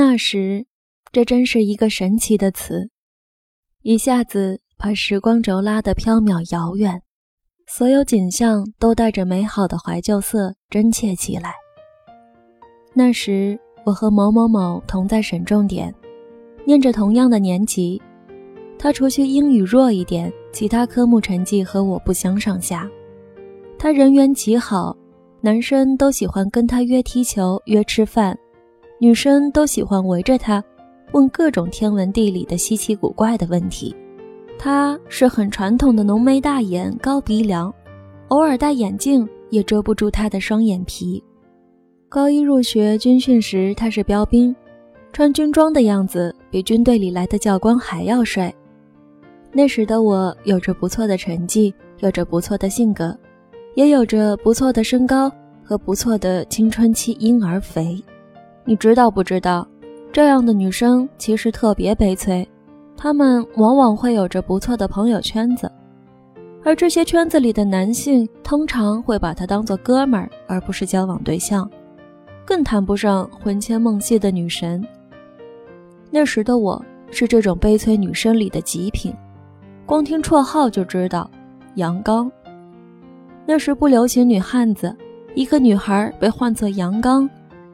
那时，这真是一个神奇的词，一下子把时光轴拉得缥缈遥远，所有景象都带着美好的怀旧色，真切起来。那时，我和某某某同在省重点，念着同样的年级，他除去英语弱一点，其他科目成绩和我不相上下。他人缘极好，男生都喜欢跟他约踢球、约吃饭。女生都喜欢围着他，问各种天文地理的稀奇古怪的问题。他是很传统的浓眉大眼、高鼻梁，偶尔戴眼镜也遮不住他的双眼皮。高一入学军训时，他是标兵，穿军装的样子比军队里来的教官还要帅。那时的我有着不错的成绩，有着不错的性格，也有着不错的身高和不错的青春期婴儿肥。你知道不知道，这样的女生其实特别悲催，她们往往会有着不错的朋友圈子，而这些圈子里的男性通常会把她当做哥们儿，而不是交往对象，更谈不上魂牵梦系的女神。那时的我是这种悲催女生里的极品，光听绰号就知道，阳刚。那时不流行女汉子，一个女孩被唤作阳刚。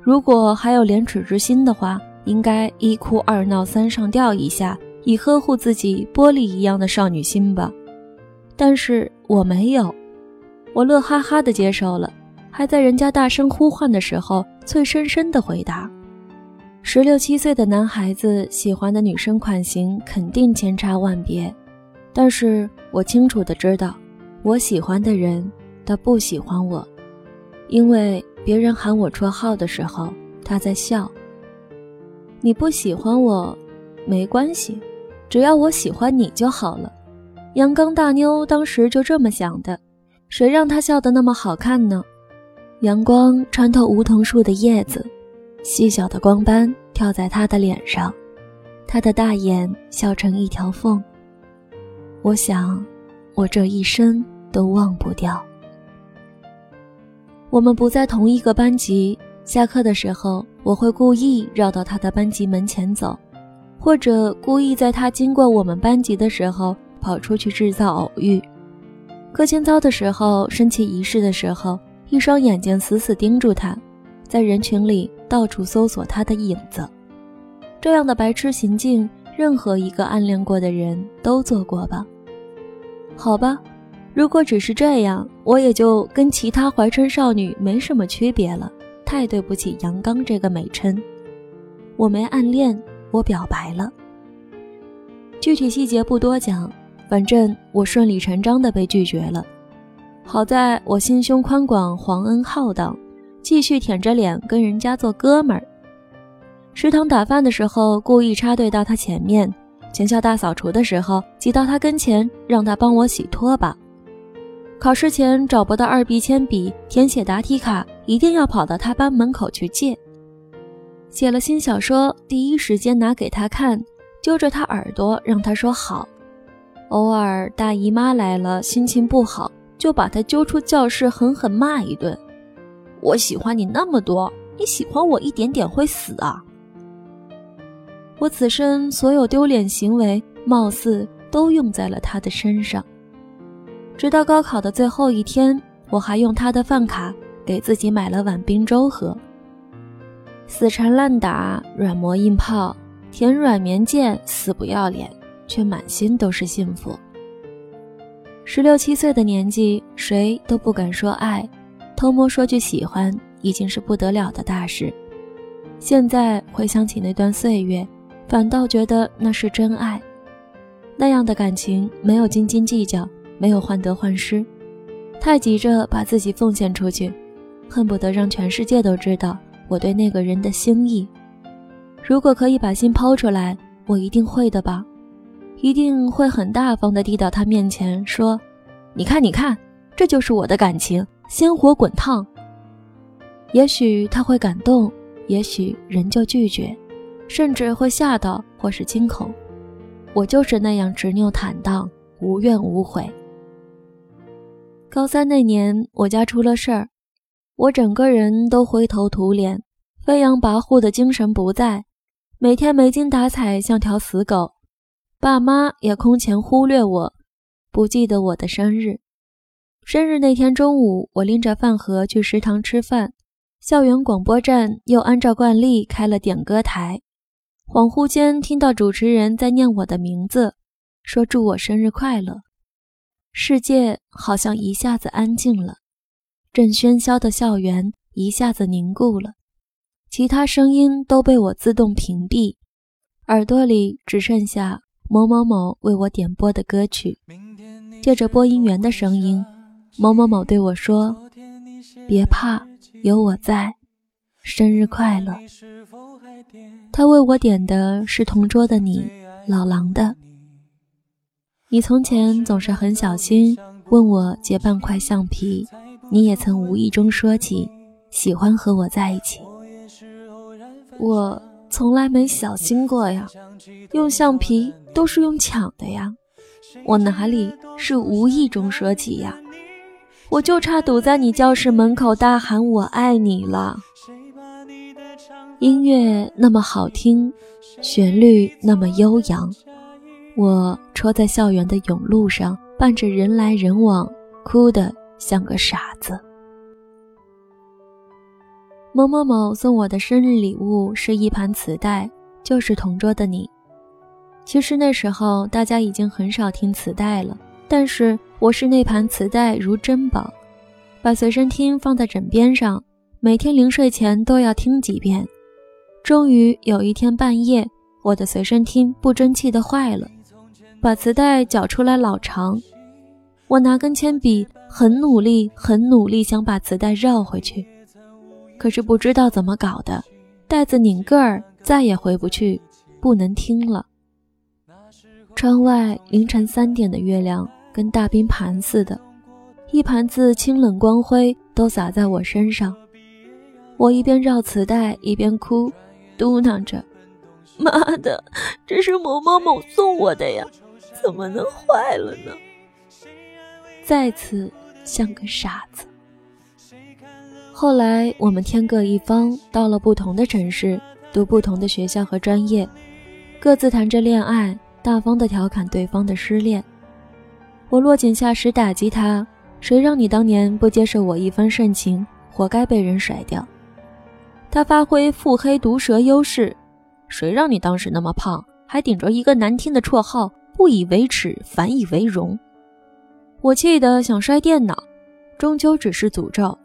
如果还有廉耻之心的话，应该一哭二闹三上吊一下，以呵护自己玻璃一样的少女心吧。但是我没有，我乐哈哈的接受了，还在人家大声呼唤的时候，脆生生的回答。十六七岁的男孩子喜欢的女生款型肯定千差万别，但是我清楚的知道，我喜欢的人，他不喜欢我，因为。别人喊我绰号的时候，他在笑。你不喜欢我，没关系，只要我喜欢你就好了。阳刚大妞当时就这么想的，谁让她笑得那么好看呢？阳光穿透梧桐树的叶子，细小的光斑跳在她的脸上，她的大眼笑成一条缝。我想，我这一生都忘不掉。我们不在同一个班级，下课的时候，我会故意绕到他的班级门前走，或者故意在他经过我们班级的时候跑出去制造偶遇。课间操的时候，升旗仪式的时候，一双眼睛死死盯住他，在人群里到处搜索他的影子。这样的白痴行径，任何一个暗恋过的人都做过吧？好吧。如果只是这样，我也就跟其他怀春少女没什么区别了。太对不起“阳刚”这个美称。我没暗恋，我表白了。具体细节不多讲，反正我顺理成章的被拒绝了。好在我心胸宽广，皇恩浩荡，继续舔着脸跟人家做哥们儿。食堂打饭的时候，故意插队到他前面；全校大扫除的时候，挤到他跟前，让他帮我洗拖把。考试前找不到二 B 铅笔，填写答题卡一定要跑到他班门口去借。写了新小说，第一时间拿给他看，揪着他耳朵让他说好。偶尔大姨妈来了，心情不好，就把他揪出教室狠狠骂一顿。我喜欢你那么多，你喜欢我一点点会死啊！我此生所有丢脸行为，貌似都用在了他的身上。直到高考的最后一天，我还用他的饭卡给自己买了碗冰粥喝。死缠烂打、软磨硬泡、甜软绵贱、死不要脸，却满心都是幸福。十六七岁的年纪，谁都不敢说爱，偷摸说句喜欢已经是不得了的大事。现在回想起那段岁月，反倒觉得那是真爱。那样的感情没有斤斤计较。没有患得患失，太急着把自己奉献出去，恨不得让全世界都知道我对那个人的心意。如果可以把心抛出来，我一定会的吧，一定会很大方的递到他面前，说：“你看，你看，这就是我的感情，鲜活滚烫。”也许他会感动，也许仍旧拒绝，甚至会吓到或是惊恐。我就是那样执拗坦荡，无怨无悔。高三那年，我家出了事儿，我整个人都灰头土脸，飞扬跋扈的精神不在，每天没精打采，像条死狗。爸妈也空前忽略我，不记得我的生日。生日那天中午，我拎着饭盒去食堂吃饭，校园广播站又按照惯例开了点歌台。恍惚间听到主持人在念我的名字，说祝我生日快乐。世界好像一下子安静了，正喧嚣的校园一下子凝固了，其他声音都被我自动屏蔽，耳朵里只剩下某某某为我点播的歌曲。借着播音员的声音，某某某对我说：“别怕，有我在，生日快乐。”他为我点的是《同桌的你》，老狼的。你从前总是很小心问我借半块橡皮，你也曾无意中说起喜欢和我在一起。我从来没小心过呀，用橡皮都是用抢的呀，我哪里是无意中说起呀？我就差堵在你教室门口大喊我爱你了。音乐那么好听，旋律那么悠扬。我戳在校园的甬路上，伴着人来人往，哭得像个傻子。某某某送我的生日礼物是一盘磁带，就是《同桌的你》。其实那时候大家已经很少听磁带了，但是我视那盘磁带如珍宝，把随身听放在枕边上，每天临睡前都要听几遍。终于有一天半夜，我的随身听不争气的坏了。把磁带绞出来老长，我拿根铅笔很努力、很努力想把磁带绕回去，可是不知道怎么搞的，带子拧个儿，再也回不去，不能听了。窗外凌晨三点的月亮跟大冰盘似的，一盘子清冷光辉都洒在我身上。我一边绕磁带一边哭，嘟囔着：“妈的，这是某某某送我的呀！”怎么能坏了呢？再次像个傻子。后来我们天各一方，到了不同的城市，读不同的学校和专业，各自谈着恋爱，大方的调侃对方的失恋。我落井下石打击他：“谁让你当年不接受我一番盛情，活该被人甩掉。”他发挥腹黑毒舌优势：“谁让你当时那么胖，还顶着一个难听的绰号？”不以为耻，反以为荣。我气得想摔电脑，终究只是诅咒。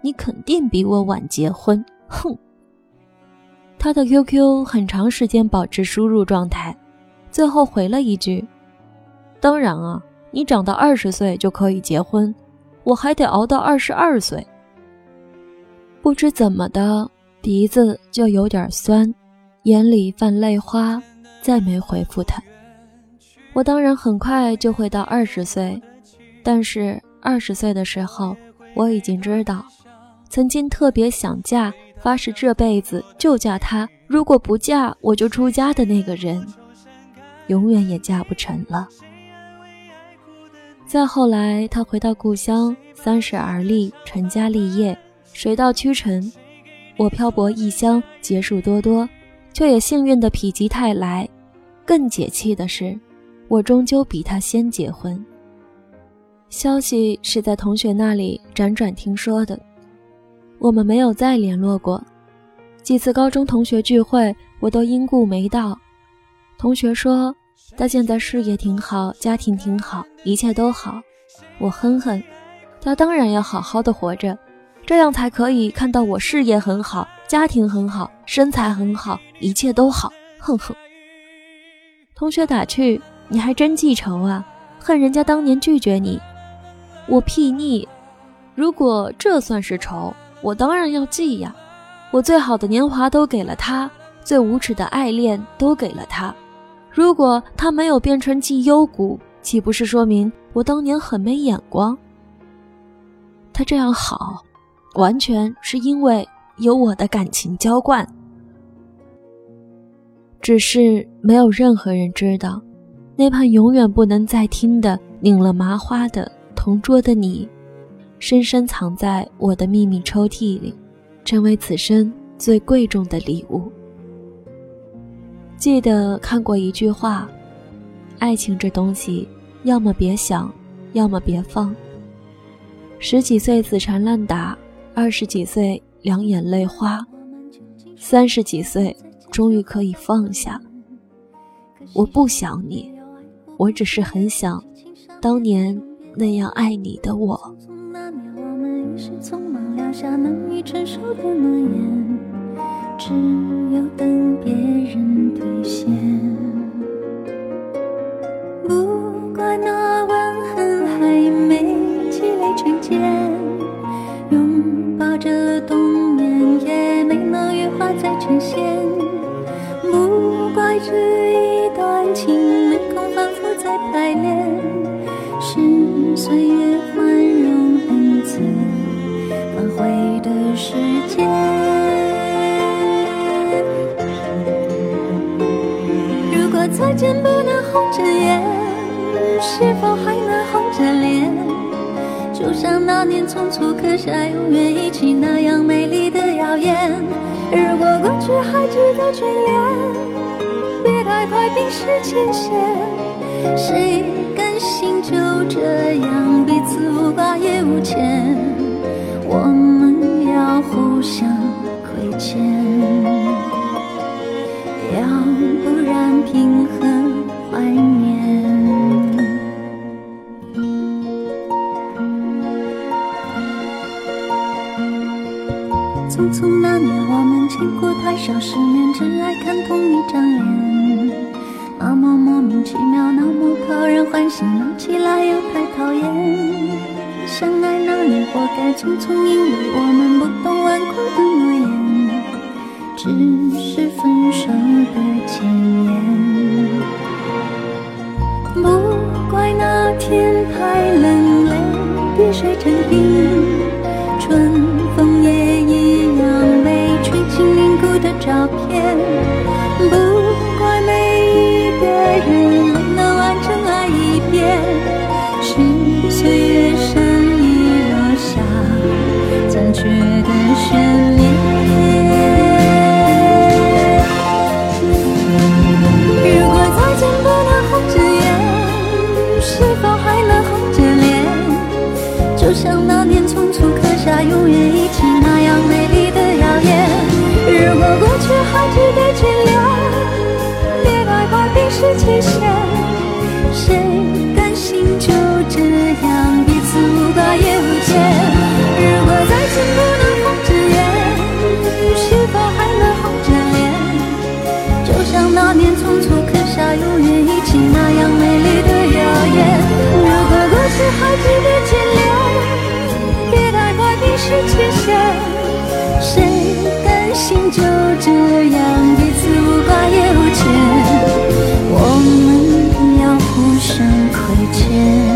你肯定比我晚结婚，哼！他的 QQ 很长时间保持输入状态，最后回了一句：“当然啊，你长到二十岁就可以结婚，我还得熬到二十二岁。”不知怎么的，鼻子就有点酸，眼里泛泪花，再没回复他。我当然很快就会到二十岁，但是二十岁的时候，我已经知道，曾经特别想嫁、发誓这辈子就嫁他，如果不嫁我就出家的那个人，永远也嫁不成了。再后来，他回到故乡，三十而立，成家立业，水到渠成。我漂泊异乡，劫数多多，却也幸运的否极泰来。更解气的是。我终究比他先结婚。消息是在同学那里辗转听说的，我们没有再联络过。几次高中同学聚会，我都因故没到。同学说他现在事业挺好，家庭挺好，一切都好。我哼哼，他当然要好好的活着，这样才可以看到我事业很好，家庭很好，身材很好，一切都好。哼哼。同学打趣。你还真记仇啊！恨人家当年拒绝你，我睥睨。如果这算是仇，我当然要记呀。我最好的年华都给了他，最无耻的爱恋都给了他。如果他没有变成绩优股，岂不是说明我当年很没眼光？他这样好，完全是因为有我的感情浇灌。只是没有任何人知道。那盘永远不能再听的、拧了麻花的同桌的你，深深藏在我的秘密抽屉里，成为此生最贵重的礼物。记得看过一句话：爱情这东西，要么别想，要么别放。十几岁死缠烂打，二十几岁两眼泪花，三十几岁终于可以放下。我不想你，我只是很想当年那样爱你的我。只有等别人兑现。不怪那吻痕还没积累成茧，拥抱着冬眠也没能羽化再成仙。不怪这一段情没空排练，是岁月宽容恩赐反悔的时间。如果再见不能红着眼，是否还能红着脸？就像那年匆促刻下永远一起那样美丽的谣言。如果过去还值得眷恋，爱冰释前嫌。谁甘心就这样彼此无挂也无牵？我们要互相亏欠。要不然凭何怀念？匆匆那年，我们见过太少世面，只爱看同一张脸。莫名其妙，那么讨人欢喜，闹起来又太讨厌。相爱那年，活该匆匆，因为我们不懂顽固的诺言。只是分手的前言，见